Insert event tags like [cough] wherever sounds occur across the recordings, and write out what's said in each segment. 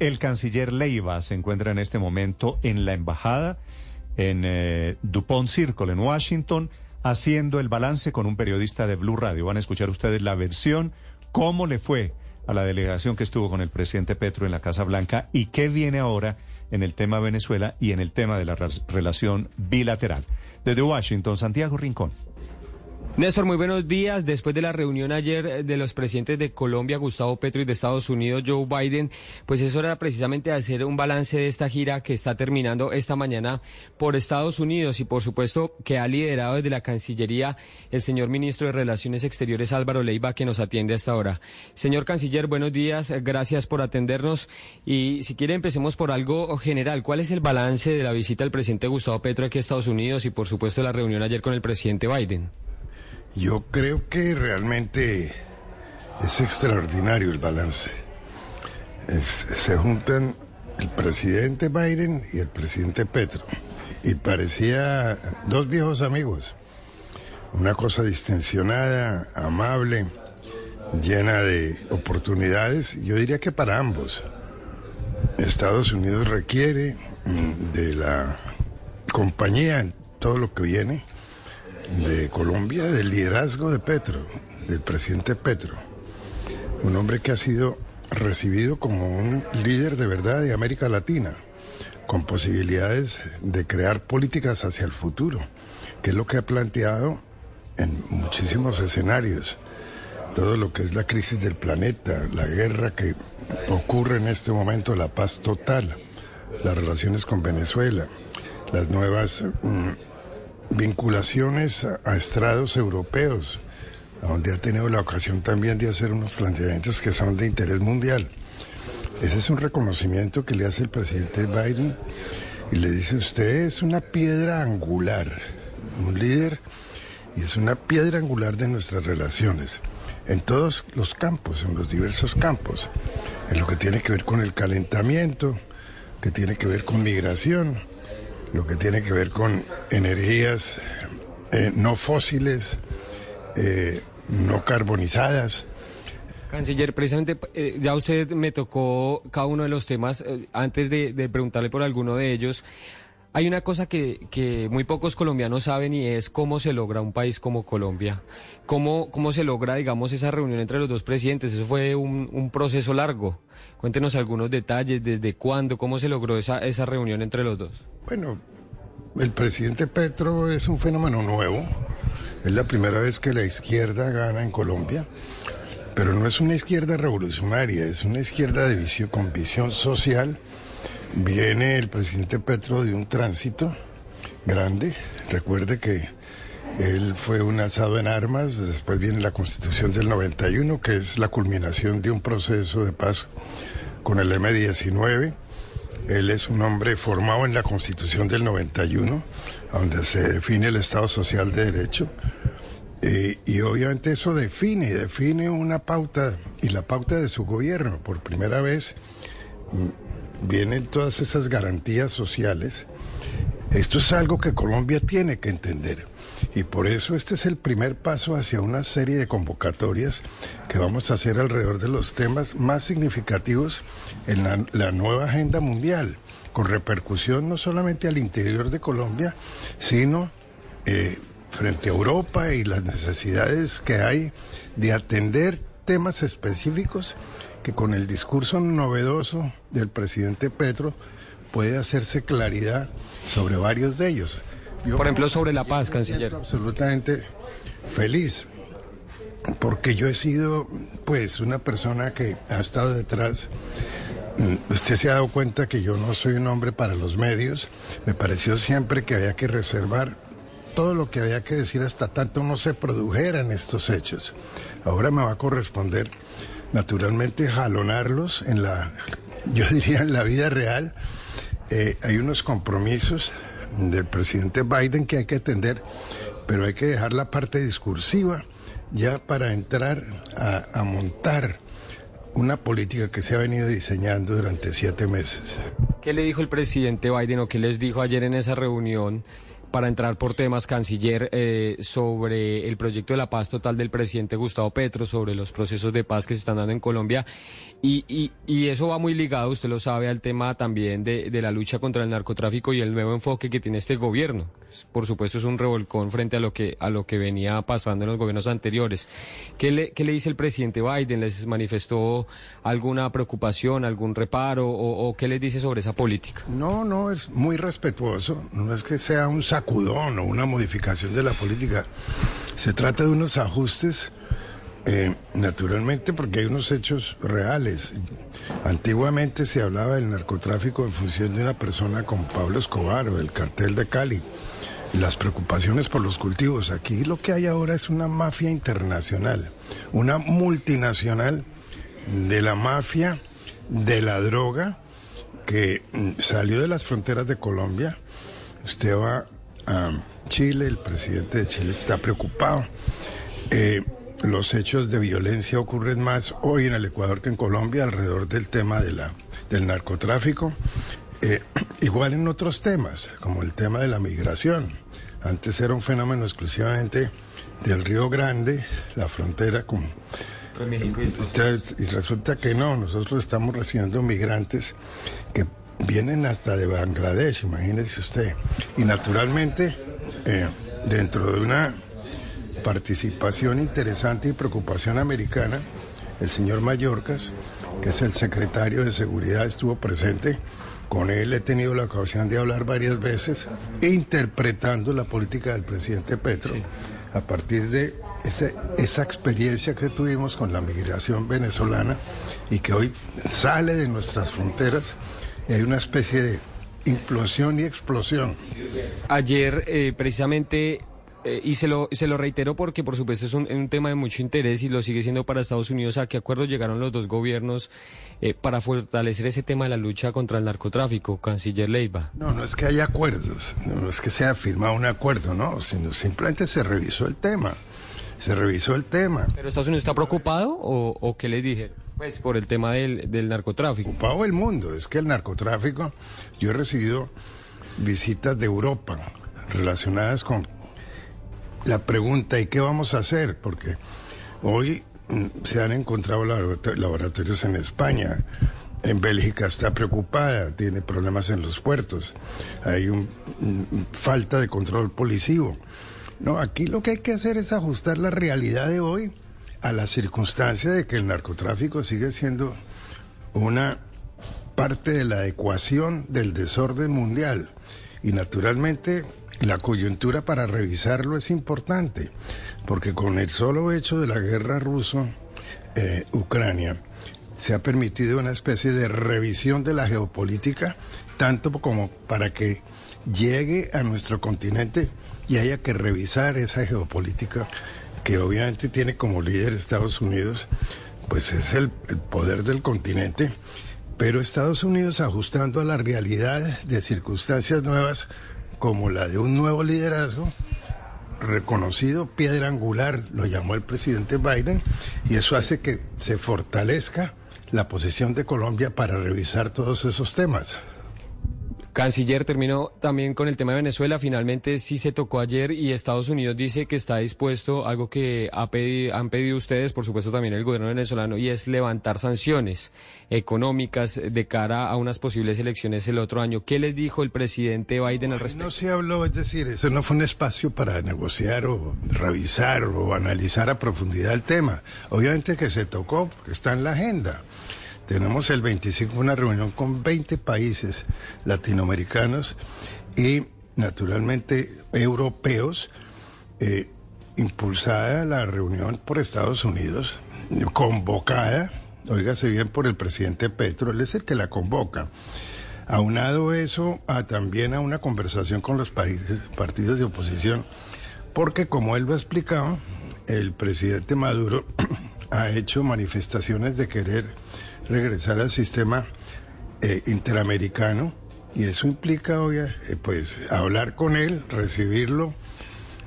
El canciller Leiva se encuentra en este momento en la embajada en eh, DuPont Circle en Washington haciendo el balance con un periodista de Blue Radio. Van a escuchar ustedes la versión, cómo le fue a la delegación que estuvo con el presidente Petro en la Casa Blanca y qué viene ahora en el tema Venezuela y en el tema de la relación bilateral. Desde Washington, Santiago Rincón. Néstor, muy buenos días. Después de la reunión ayer de los presidentes de Colombia, Gustavo Petro, y de Estados Unidos, Joe Biden, pues eso era precisamente hacer un balance de esta gira que está terminando esta mañana por Estados Unidos y por supuesto que ha liderado desde la Cancillería el señor ministro de Relaciones Exteriores Álvaro Leiva que nos atiende hasta ahora. Señor canciller, buenos días. Gracias por atendernos. Y si quiere empecemos por algo general. ¿Cuál es el balance de la visita del presidente Gustavo Petro aquí a Estados Unidos y por supuesto la reunión ayer con el presidente Biden? Yo creo que realmente es extraordinario el balance. se juntan el presidente Biden y el presidente Petro. Y parecía dos viejos amigos. Una cosa distensionada, amable, llena de oportunidades. Yo diría que para ambos. Estados Unidos requiere mm, de la compañía en todo lo que viene de Colombia, del liderazgo de Petro, del presidente Petro. Un hombre que ha sido recibido como un líder de verdad de América Latina, con posibilidades de crear políticas hacia el futuro, que es lo que ha planteado en muchísimos escenarios. Todo lo que es la crisis del planeta, la guerra que ocurre en este momento, la paz total, las relaciones con Venezuela, las nuevas... Mm, vinculaciones a, estrados europeos, donde ha tenido la ocasión también de hacer unos planteamientos que son de interés mundial. Ese es un reconocimiento que le hace el presidente Biden y le dice, usted es una piedra angular, un líder, y es una piedra angular de nuestras relaciones, en todos los campos, en los diversos campos, en lo que tiene que ver con el calentamiento, que tiene que ver con migración, lo que tiene que ver con energías eh, no fósiles, eh, no carbonizadas. Canciller, precisamente eh, ya usted me tocó cada uno de los temas. antes de, de, preguntarle por alguno de ellos, hay una cosa que, que, muy pocos colombianos saben y es cómo se logra un país como Colombia. Cómo, cómo se logra, digamos, esa reunión entre los dos presidentes. Eso fue un, proceso largo. Cuéntenos algunos detalles, desde cuándo, cómo se logró esa, esa reunión entre los dos. Bueno, el presidente Petro es un fenómeno nuevo. Es la primera vez que la izquierda gana en Colombia. Pero no es una izquierda revolucionaria, es una izquierda de visión, con visión social Viene el presidente Petro de un tránsito grande. Recuerde que él fue un asado en armas, después viene la constitución del 91, que es la culminación de un proceso de paz con el M-19. Él es un hombre formado en la constitución del 91, donde se define el Estado Social de Derecho. Eh, y obviamente eso define, define una pauta y la pauta de su gobierno. Por primera vez vienen todas esas garantías sociales. Esto es algo que Colombia tiene que entender. Y por eso este es el primer paso hacia una serie de convocatorias que vamos a hacer alrededor de los temas más significativos en la, nueva agenda mundial, con repercusión no solamente al interior de Colombia, sino eh, frente a Europa y las necesidades que hay de atender temas específicos que con el discurso novedoso del presidente Petro puede hacerse claridad sobre varios de ellos. Por ejemplo, sobre la paz, canciller. Absolutamente feliz, porque yo he sido, pues, una persona que ha estado detrás. Mm, usted se ha dado cuenta que yo no soy un hombre para los medios. Me pareció siempre que había que reservar todo lo que había que decir hasta tanto no se produjeran estos hechos. Ahora me va a corresponder naturalmente jalonarlos en la, yo [laughs] diría en la vida real. Eh, hay unos compromisos del presidente Biden que hay que atender, pero hay que dejar la parte discursiva ya para entrar a, a montar una política que se ha venido diseñando durante siete meses. ¿Qué le dijo el presidente Biden o qué les dijo ayer en esa reunión para entrar por temas, canciller, eh, sobre el proyecto de la paz total del presidente Gustavo Petro, sobre los procesos de paz que se están dando en Colombia. Y, y, eso va muy ligado, usted lo sabe, al tema también de, la lucha contra el narcotráfico y el nuevo enfoque que tiene este gobierno. Por supuesto, es un revolcón frente a lo que, a lo que venía pasando en los gobiernos anteriores. ¿Qué le, qué le dice el presidente Biden? ¿Les manifestó alguna preocupación, algún reparo o, qué les dice sobre esa política? No, no, es muy respetuoso. No es que sea un sacudón o una modificación de la política. Se trata de unos ajustes, eh, naturalmente, porque hay unos hechos reales. Antiguamente se hablaba del narcotráfico en función de una persona como Pablo Escobar o del cartel de Cali. Las preocupaciones por los cultivos. Aquí lo que hay ahora es una mafia internacional, una multinacional de la mafia, de la droga, que salió de las fronteras de Colombia. Usted va a Chile, el presidente de Chile está preocupado. Eh, los hechos de violencia ocurren más hoy en el Ecuador que en Colombia alrededor del tema de la, del narcotráfico. Eh, igual en otros temas, como el tema de la migración. Antes era un fenómeno exclusivamente del Río Grande, la frontera con... Y resulta que no, nosotros estamos recibiendo migrantes que vienen hasta de Bangladesh, imagínese usted. Y naturalmente, eh, dentro de una participación interesante y preocupación americana, el señor Mallorcas, que es el secretario de Seguridad, estuvo presente. Con él he tenido la ocasión de hablar varias veces, interpretando la política del presidente Petro. Sí. A partir de ese, esa experiencia que tuvimos con la migración venezolana y que hoy sale de nuestras fronteras, hay una especie de implosión y explosión. Ayer, eh, precisamente, eh, y se lo, se lo reitero porque, por supuesto, es un, un, tema de mucho interés y lo sigue siendo para Estados Unidos. ¿A qué acuerdos llegaron los dos gobiernos eh, para fortalecer ese tema de la lucha contra el narcotráfico, canciller Leiva? No, no es que haya acuerdos, no es que se haya firmado un acuerdo, no, sino simplemente se revisó el tema. Se revisó el tema. ¿Pero Estados Unidos está preocupado o, o qué les dije? Pues por el tema del, del narcotráfico. Preocupado el mundo, es que el narcotráfico, yo he recibido visitas de Europa relacionadas con la pregunta, ¿y qué vamos a hacer? Porque hoy se han encontrado laboratorios en España. En Bélgica está preocupada, tiene problemas en los puertos. Hay un, falta de control policivo. No, aquí lo que hay que hacer es ajustar la realidad de hoy a la circunstancia de que el narcotráfico sigue siendo una parte de la ecuación del desorden mundial. Y naturalmente la coyuntura para revisarlo es importante, porque con el solo hecho de la guerra ruso-Ucrania se ha permitido una especie de revisión de la geopolítica, tanto como para que llegue a nuestro continente y haya que revisar esa geopolítica que obviamente tiene como líder Estados Unidos, pues es el, el poder del continente, pero Estados Unidos ajustando a la realidad de circunstancias nuevas como la de un nuevo liderazgo reconocido, piedra angular, lo llamó el presidente Biden, y eso hace que se fortalezca la posición de Colombia para revisar todos esos temas. Canciller, terminó también con el tema de Venezuela. Finalmente sí se tocó ayer y Estados Unidos dice que está dispuesto, algo que ha pedido, han pedido ustedes, por supuesto también el gobierno venezolano, y es levantar sanciones económicas de cara a unas posibles elecciones el otro año. ¿Qué les dijo el presidente Biden al respecto? No se habló, es decir, eso no fue un espacio para negociar o revisar o analizar a profundidad el tema. Obviamente que se tocó porque está en la agenda. Tenemos el 25 una reunión con 20 países latinoamericanos y naturalmente europeos, eh, impulsada la reunión por Estados Unidos, convocada, oígase bien, por el presidente Petro, él es el que la convoca. Aunado eso a, también a una conversación con los partidos de oposición, porque como él lo ha explicado, el presidente Maduro ha hecho manifestaciones de querer regresar al sistema eh, interamericano y eso implica, oye, eh, pues hablar con él, recibirlo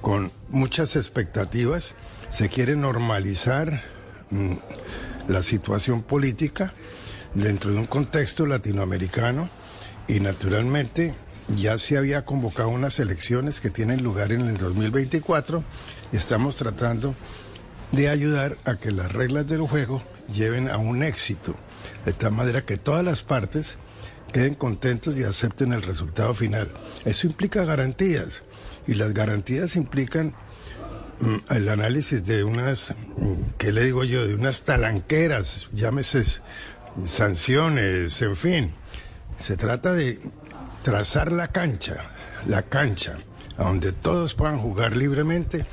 con muchas expectativas. Se quiere normalizar mm, la situación política dentro de un contexto latinoamericano y naturalmente ya se había convocado unas elecciones que tienen lugar en el 2024 y estamos tratando de ayudar a que las reglas del juego lleven a un éxito, de tal manera que todas las partes queden contentos y acepten el resultado final. Eso implica garantías y las garantías implican mm, el análisis de unas, mm, ¿qué le digo yo? De unas talanqueras, llámese sanciones, en fin. Se trata de trazar la cancha, la cancha, a donde todos puedan jugar libremente,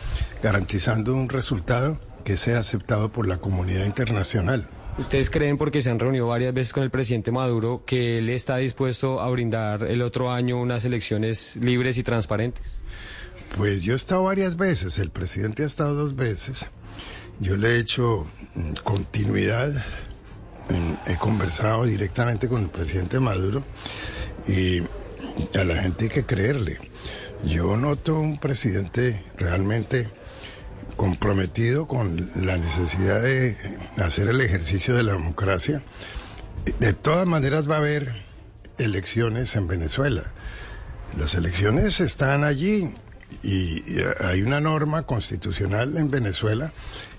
garantizando un resultado que sea aceptado por la comunidad internacional. ¿Ustedes creen, porque se han reunido varias veces con el presidente Maduro, que él está dispuesto a brindar el otro año unas elecciones libres y transparentes? Pues yo he estado varias veces, el presidente ha estado dos veces. Yo le he hecho mm, continuidad, mm, he conversado directamente con el presidente Maduro y a la gente hay que creerle. Yo noto un presidente realmente comprometido con la necesidad de hacer el ejercicio de la democracia. De todas maneras va a haber elecciones en Venezuela. Las elecciones están allí y hay una norma constitucional en Venezuela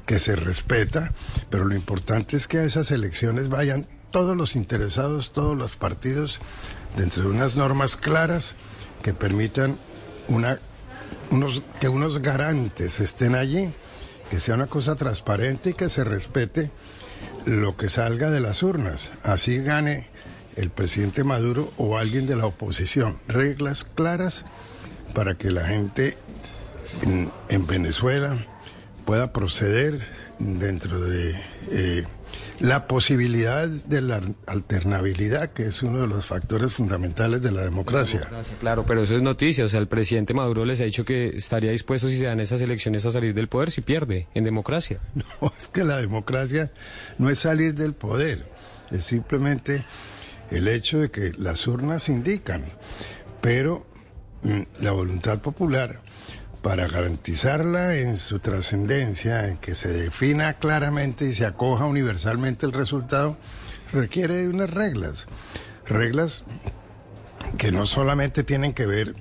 que se respeta, pero lo importante es que a esas elecciones vayan todos los interesados, todos los partidos, dentro de unas normas claras que permitan una, unos, que unos garantes estén allí, que sea una cosa transparente y que se respete lo que salga de las urnas. Así gane el presidente Maduro o alguien de la oposición. Reglas claras para que la gente en, en Venezuela pueda proceder dentro de eh, la posibilidad de la alternabilidad, que es uno de los factores fundamentales de la democracia. Claro, pero eso es noticia. O sea, el presidente Maduro les ha dicho que estaría dispuesto, si se dan esas elecciones, a salir del poder si pierde en democracia. [laughs] No, es que la democracia no es salir del poder, es simplemente el hecho de que las urnas indican, pero mm, la voluntad popular para garantizarla en su trascendencia, en que se defina claramente y se acoja universalmente el resultado, requiere de unas reglas. Reglas que no solamente tienen que ver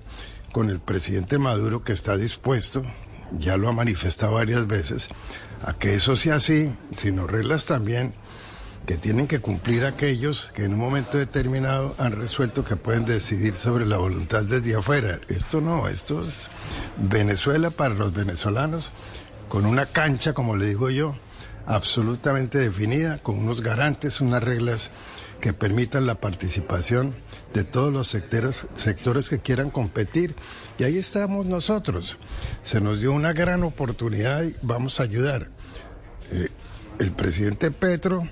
con el presidente Maduro que está dispuesto, ya lo ha manifestado varias veces, a que eso sea así, sino reglas también que tienen que cumplir aquellos que en un momento determinado han resuelto que pueden decidir sobre la voluntad desde afuera. Esto no, esto es Venezuela para los venezolanos, con una cancha, como le digo yo, absolutamente definida, con unos garantes, unas reglas que permitan la participación de todos los sectores, sectores que quieran competir. Y ahí estamos nosotros. Se nos dio una gran oportunidad y vamos a ayudar. Eh, el presidente Petro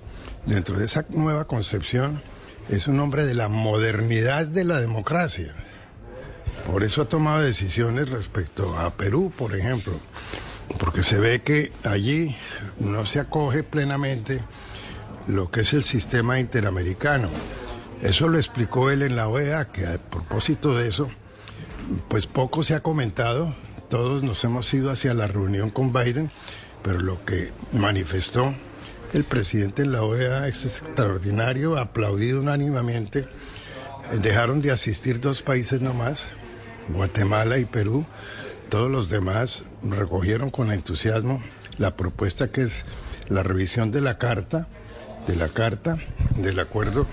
dentro de esa nueva concepción, es un hombre de la modernidad de la democracia. Por eso ha tomado decisiones respecto a Perú, por ejemplo, porque se ve que allí no se acoge plenamente lo que es el sistema interamericano. Eso lo explicó él en la OEA, que a propósito de eso, pues poco se ha comentado, todos nos hemos ido hacia la reunión con Biden, pero lo que manifestó el presidente en la OEA es extraordinario, aplaudido unánimemente. Dejaron de asistir dos países nomás, Guatemala y Perú. Todos los demás recogieron con entusiasmo la propuesta que es la revisión de la carta, de la carta del acuerdo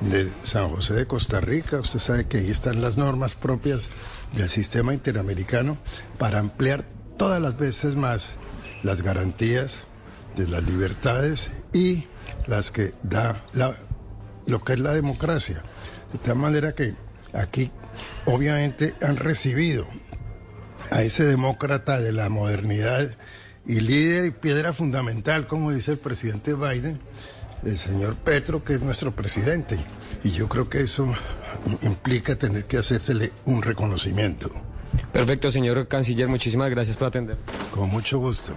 de San José de Costa Rica. Usted sabe que ahí están las normas propias del sistema interamericano para ampliar todas las veces más las garantías de las libertades y las que da la, lo que es la democracia. De tal manera que aquí obviamente han recibido a ese demócrata de la modernidad y líder y piedra fundamental, como dice el presidente Biden, el señor Petro, que es nuestro presidente. Y yo creo que eso implica tener que hacérsele un reconocimiento. Perfecto, señor canciller, muchísimas gracias por atender. Con mucho gusto.